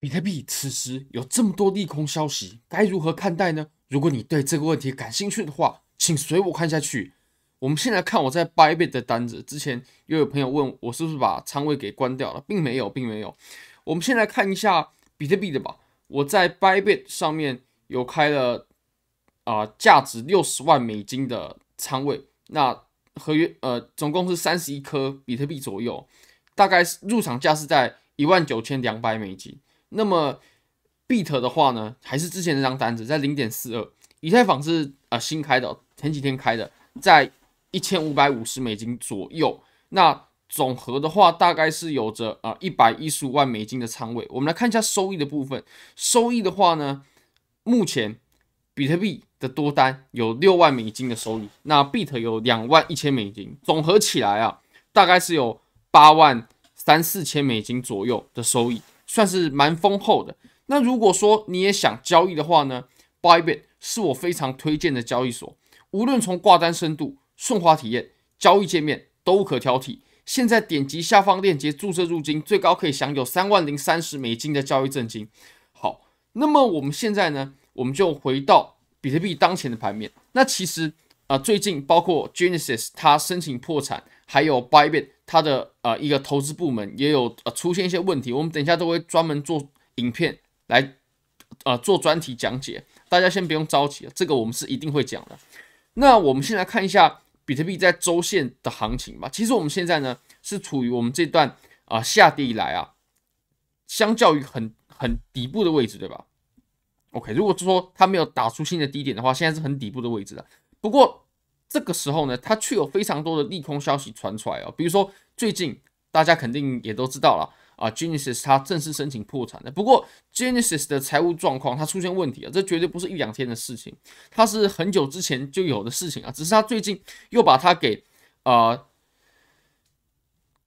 比特币此时有这么多利空消息，该如何看待呢？如果你对这个问题感兴趣的话，请随我看下去。我们先来看我在 Bybit 的单子。之前又有朋友问我是不是把仓位给关掉了，并没有，并没有。我们先来看一下比特币的吧。我在 Bybit 上面有开了啊、价值六十万美金的仓位。那合约呃，总共是三十一颗比特币左右，大概入场价是在一万九千两百美金。那么，Bit 的话呢，还是之前那张单子在零点四二，以太坊是啊、呃、新开的，前几天开的，在一千五百五十美金左右。那总和的话，大概是有着啊一百一十五万美金的仓位。我们来看一下收益的部分，收益的话呢，目前比特币的多单有六万美金的收益，那 Bit 有两万一千美金，总合起来啊，大概是有八万三四千美金左右的收益。算是蛮丰厚的。那如果说你也想交易的话呢，Bybit 是我非常推荐的交易所。无论从挂单深度、顺滑体验、交易界面都无可挑剔。现在点击下方链接注册入金，最高可以享有三万零三十美金的交易赠金。好，那么我们现在呢，我们就回到比特币当前的盘面。那其实啊、最近包括 Genesis 它申请破产，还有 Bybit。它的呃一个投资部门也有呃出现一些问题，我们等一下都会专门做影片来呃做专题讲解，大家先不用着急，这个我们是一定会讲的。那我们先来看一下比特币在周线的行情吧。其实我们现在呢是处于我们这段啊、下跌以来啊，相较于很很底部的位置，对吧？OK，如果说它没有打出新的低点的话，现在是很底部的位置的。不过这个时候呢，它却有非常多的利空消息传出来哦，比如说最近大家肯定也都知道了啊，Genesis 它正式申请破产的。不过 Genesis 的财务状况它出现问题了，这绝对不是一两天的事情，它是很久之前就有的事情啊，只是它最近又把它给啊、呃、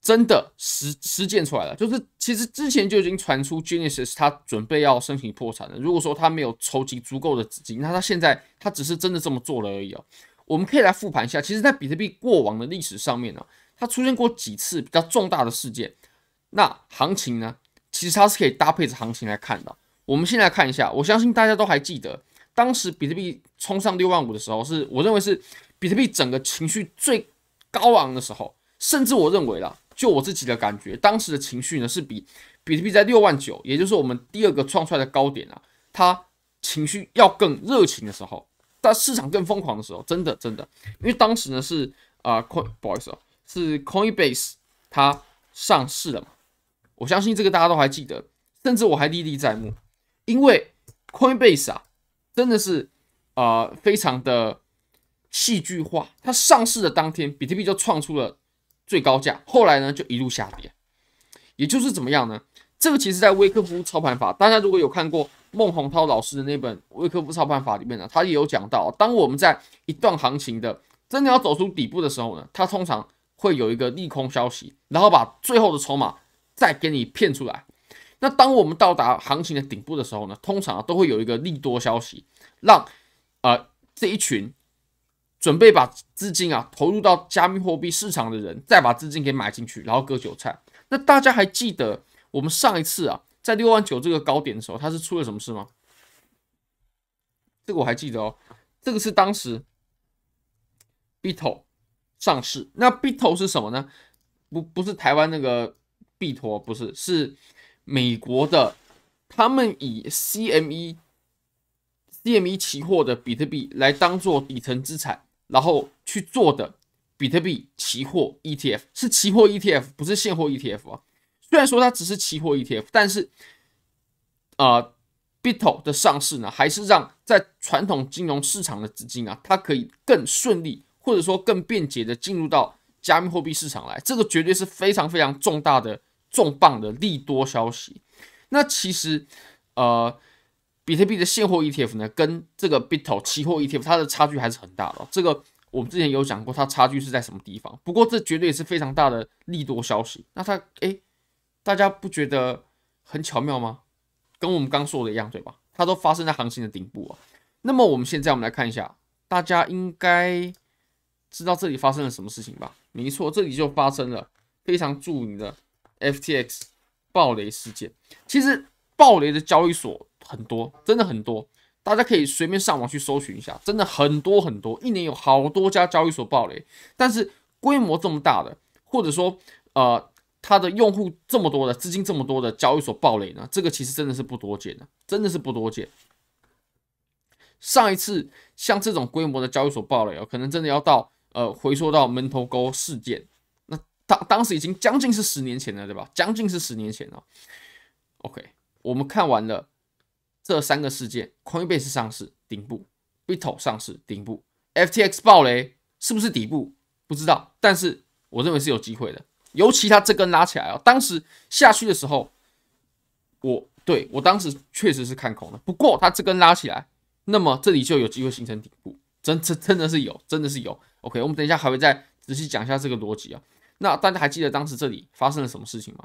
真的实实践出来了。就是其实之前就已经传出 Genesis 它准备要申请破产了。如果说它没有筹集足够的资金，那它现在它只是真的这么做了而已哦。我们可以来复盘一下，其实，在比特币过往的历史上面呢、它出现过几次比较重大的事件。那行情呢，其实它是可以搭配着行情来看的。我们先来看一下，我相信大家都还记得，当时比特币冲上六万五的时候，是我认为是比特币整个情绪最高昂的时候。甚至我认为啦，就我自己的感觉，当时的情绪呢，是比比特币在六万九，也就是我们第二个创出来的高点啊，它情绪要更热情的时候。在市场更疯狂的时候，真的真的，因为当时呢是啊、呃、，Coin，不好意思哦，是 Coinbase 它上市了嘛，我相信这个大家都还记得，甚至我还历历在目，因为 Coinbase 啊，真的是啊、呃，非常的戏剧化，它上市的当天，比特币就创出了最高价，后来呢就一路下跌，也就是怎么样呢？这个其实在威克夫操盘法，大家如果有看过。孟宏涛老师的那本《威克夫操盘法》里面呢，他也有讲到，当我们在一段行情的真的要走出底部的时候呢，它通常会有一个利空消息，然后把最后的筹码再给你骗出来。那当我们到达行情的顶部的时候呢，通常都会有一个利多消息，让呃这一群准备把资金啊投入到加密货币市场的人再把资金给买进去，然后割韭菜。那大家还记得我们上一次啊？在六万九这个高点的时候，它是出了什么事吗？这个我还记得哦。这个是当时 BITO 上市。那 BITO 是什么呢？不，不是台湾那个币托，不是，是美国的。他们以 CME CME 期货的比特币来当做底层资产，然后去做的比特币期货 ETF，是期货 ETF，不是现货 ETF 啊。虽然说它只是期货 ETF，但是，呃，BITO 的上市呢，还是让在传统金融市场的资金啊，它可以更顺利或者说更便捷的进入到加密货币市场来。这个绝对是非常非常重大的重磅的利多消息。那其实，呃，比特币的现货 ETF 呢，跟这个 BITO 期货 ETF 它的差距还是很大的。这个我们之前有讲过，它差距是在什么地方。不过这绝对也是非常大的利多消息。那它，诶。大家不觉得很巧妙吗？跟我们刚说的一样，对吧？它都发生在行情的顶部啊。那么我们现在我们来看一下，大家应该知道这里发生了什么事情吧？没错，这里就发生了非常著名的 FTX 暴雷事件。其实暴雷的交易所很多，真的很多，大家可以随便上网去搜寻一下，真的很多很多，一年有好多家交易所暴雷。但是规模这么大的，或者说呃，它的用户这么多的，资金这么多的交易所暴雷呢，这个其实真的是不多见的，真的是不多见。上一次像这种规模的交易所暴雷哦，可能真的要到呃回溯到门头沟事件，那当当时已经将近是十年前了，对吧？将近是十年前了。OK，我们看完了这三个事件：Coinbase 上市顶部，BITO 上市顶部，FTX 暴雷是不是底部？不知道，但是我认为是有机会的。尤其它这根拉起来哦，当时下去的时候，我对我当时确实是看空的。不过它这根拉起来。那么这里就有机会形成顶部，真真真的是有，真的是有。OK，我们等一下还会再仔细讲一下这个逻辑啊。那大家还记得当时这里发生了什么事情吗？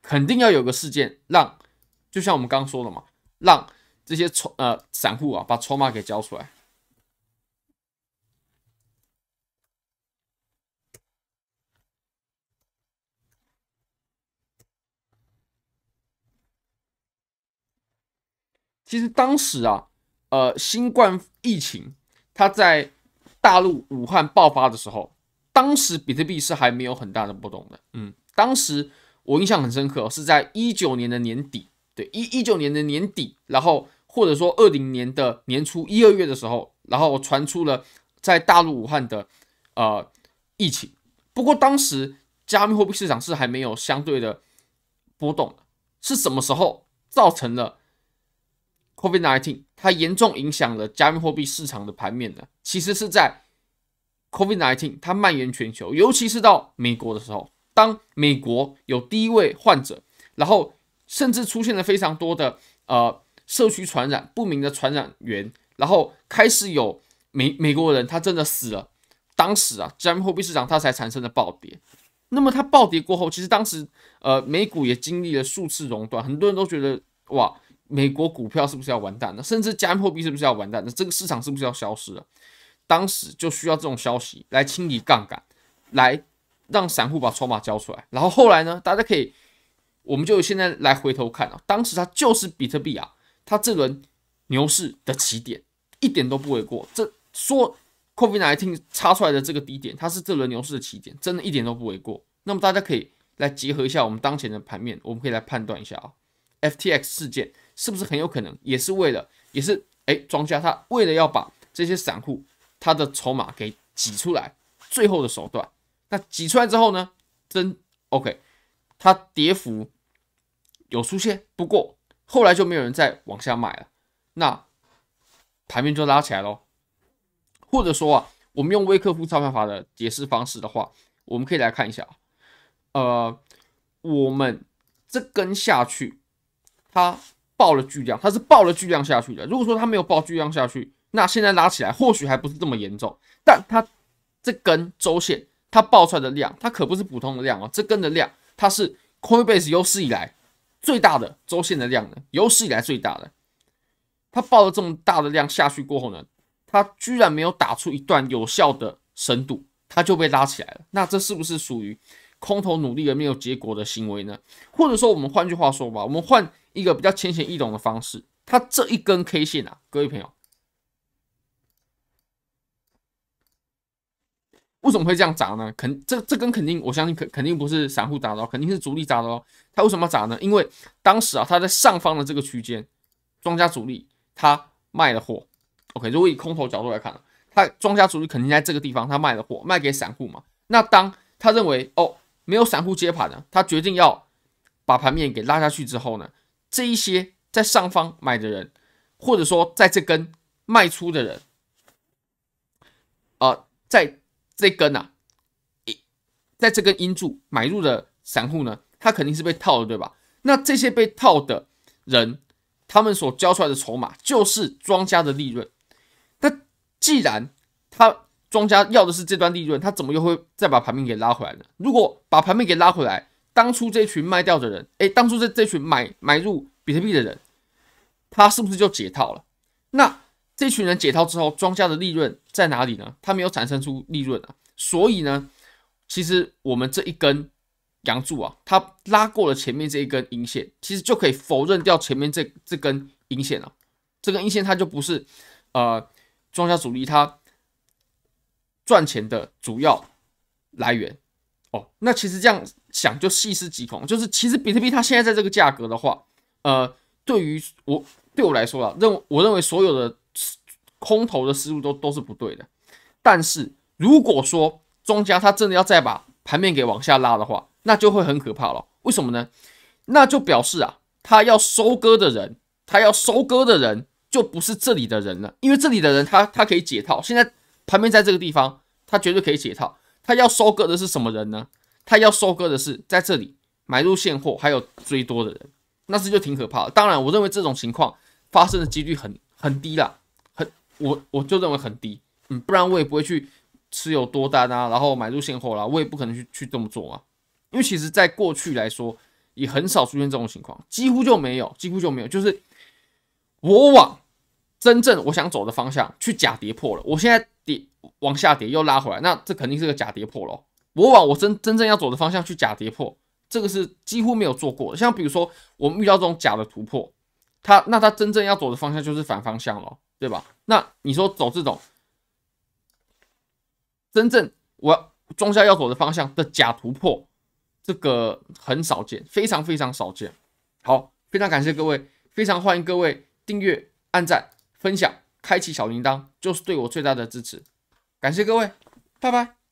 肯定要有个事件让，就像我们刚刚说的嘛，让这些筹呃散户啊把筹码给交出来。其实当时啊，呃，新冠疫情它在大陆武汉爆发的时候，当时比特币是还没有很大的波动的。嗯，当时我印象很深刻，是在一九年的年底，对，一一九年的年底，然后或者说二零年的年初一二月的时候，然后传出了在大陆武汉的呃疫情。不过当时加密货币市场是还没有相对的波动的，是什么时候造成了？COVID-19 它严重影响了加密货币市场的盘面的，其实是在 COVID-19 它蔓延全球，尤其是到美国的时候，当美国有第一位患者，然后甚至出现了非常多的呃社区传染不明的传染源，然后开始有美美国人他真的死了，当时啊加密货币市场它才产生了暴跌。那么它暴跌过后，其实当时呃美股也经历了数次熔断，很多人都觉得哇。美国股票是不是要完蛋了？甚至加密货币是不是要完蛋了？这个市场是不是要消失了？当时就需要这种消息来清理杠杆，来让散户把筹码交出来。然后后来呢？大家可以，我们就现在来回头看啊，当时它就是比特币啊，它这轮牛市的起点，一点都不为过。这说 COVID-19 插出来的这个低点，它是这轮牛市的起点，真的一点都不为过。那么大家可以来结合一下我们当前的盘面，我们可以来判断一下啊，FTX 事件。是不是很有可能也是为了，也是哎，庄家他为了要把这些散户他的筹码给挤出来，最后的手段。那挤出来之后呢，真 OK，它跌幅有出现，不过后来就没有人再往下买了，那盘面就拉起来喽。或者说啊，我们用威克夫操盘法的解释方式的话，我们可以来看一下，呃，我们这根下去，它。爆了巨量，它是爆了巨量下去的。如果说它没有爆巨量下去，那现在拉起来或许还不是这么严重。但它这根周线，它爆出来的量，它可不是普通的量哦。这根的量，它是 Coinbase 有史以来最大的周线的量呢，有史以来最大的。它爆了这么大的量下去过后呢，它居然没有打出一段有效的深度，它就被拉起来了。那这是不是属于空头努力而没有结果的行为呢？或者说，我们换句话说吧，我们换。一个比较浅显易懂的方式，它这一根 K 线啊，各位朋友，为什么会这样砸呢？肯这这根肯定，我相信肯肯定不是散户砸的，肯定是主力砸的哦。它为什么要砸呢？因为当时啊，它在上方的这个区间，庄家主力他卖了货。OK，如果以空头角度来看，他庄家主力肯定在这个地方，他卖了货，卖给散户嘛。那当他认为哦，没有散户接盘了，他决定要把盘面给拉下去之后呢？这一些在上方买的人，或者说在这根卖出的人，呃，在这根啊，在这根阴柱买入的散户呢，他肯定是被套的，对吧？那这些被套的人，他们所交出来的筹码就是庄家的利润。那既然他庄家要的是这段利润，他怎么又会再把盘面给拉回来呢？如果把盘面给拉回来，当初这群卖掉的人，哎，当初这这群买买入比特币的人，他是不是就解套了？那这群人解套之后，庄家的利润在哪里呢？他没有产生出利润啊，所以呢，其实我们这一根阳柱啊，它拉过了前面这一根阴线，其实就可以否认掉前面这这根阴线了。这根阴线它就不是呃庄家主力它赚钱的主要来源哦。那其实这样想就细思极恐，就是其实比特币它现在在这个价格的话，呃，对于我对我来说啊，认我认为所有的空头的思路都都是不对的。但是如果说庄家他真的要再把盘面给往下拉的话，那就会很可怕了。为什么呢？那就表示啊，他要收割的人，他要收割的人就不是这里的人了，因为这里的人他他可以解套。现在盘面在这个地方，他绝对可以解套。他要收割的是什么人呢？他要收割的是在这里买入现货还有追多的人，那是就挺可怕的。当然，我认为这种情况发生的几率很很低啦，很我我就认为很低。嗯，不然我也不会去。持有多单啊，然后买入现货啦，我也不可能去去这么做啊，因为其实在过去来说，也很少出现这种情况，几乎就没有，几乎就没有。就是我往真正我想走的方向去假跌破了，我现在跌往下跌又拉回来，那这肯定是个假跌破咯。我往我真真正要走的方向去假跌破，这个是几乎没有做过。像比如说我们遇到这种假的突破，它那它真正要走的方向就是反方向咯，对吧？那你说走这种。真正我庄家要走的方向的假突破，这个很少见，非常非常少见。好，非常感谢各位，非常欢迎各位订阅、按赞、分享、开启小铃铛，就是对我最大的支持。感谢各位，拜拜。